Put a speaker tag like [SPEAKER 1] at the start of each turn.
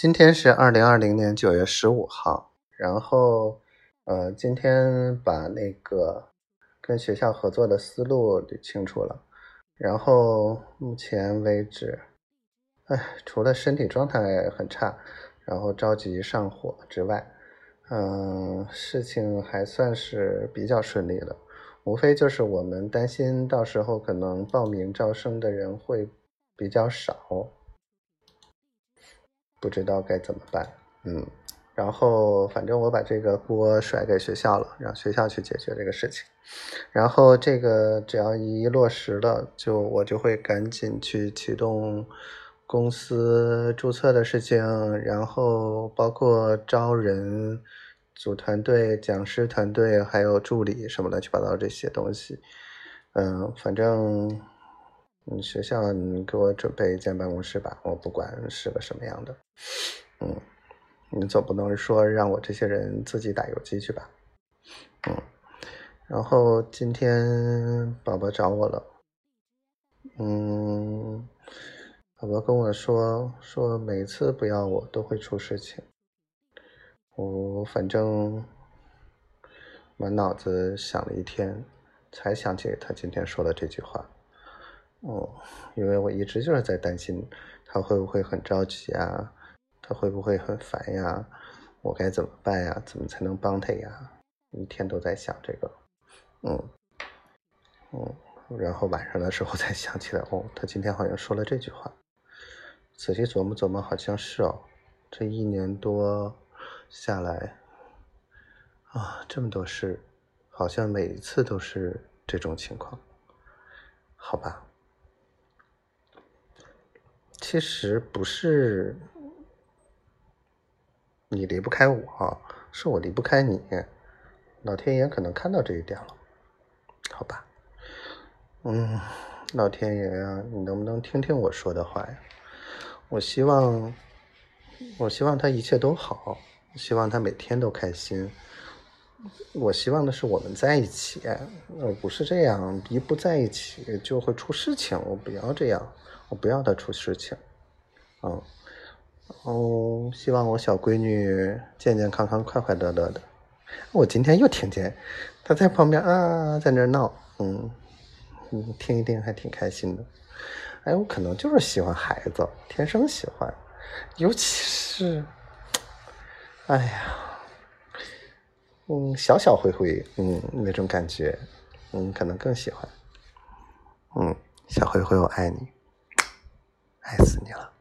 [SPEAKER 1] 今天是二零二零年九月十五号，然后，呃，今天把那个跟学校合作的思路捋清楚了，然后目前为止，哎，除了身体状态很差，然后着急上火之外，嗯，事情还算是比较顺利的，无非就是我们担心到时候可能报名招生的人会比较少。不知道该怎么办，嗯，然后反正我把这个锅甩给学校了，让学校去解决这个事情。然后这个只要一落实了，就我就会赶紧去启动公司注册的事情，然后包括招人、组团队、讲师团队，还有助理什么乱七八糟这些东西。嗯，反正。你学校，你给我准备一间办公室吧，我不管是个什么样的，嗯，你总不能说让我这些人自己打游击去吧，嗯，然后今天宝宝找我了，嗯，宝宝跟我说说每次不要我都会出事情，我反正满脑子想了一天，才想起他今天说的这句话。哦，因为我一直就是在担心他会不会很着急啊，他会不会很烦呀，我该怎么办呀？怎么才能帮他呀？一天都在想这个，嗯，嗯，然后晚上的时候才想起来，哦，他今天好像说了这句话。仔细琢磨琢磨，好像是哦，这一年多下来，啊，这么多事，好像每一次都是这种情况，好吧。其实不是你离不开我，是我离不开你。老天爷可能看到这一点了，好吧？嗯，老天爷呀，你能不能听听我说的话呀？我希望，我希望他一切都好，希望他每天都开心。我希望的是我们在一起，而不是这样，一不在一起就会出事情。我不要这样。我不要他出事情，嗯，哦，希望我小闺女健健康康、快快乐乐的。我今天又听见她在旁边啊，在那闹，嗯，嗯，听一听还挺开心的。哎，我可能就是喜欢孩子，天生喜欢，尤其是，哎呀，嗯，小小灰灰，嗯，那种感觉，嗯，可能更喜欢。嗯，小灰灰，我爱你。爱死你了。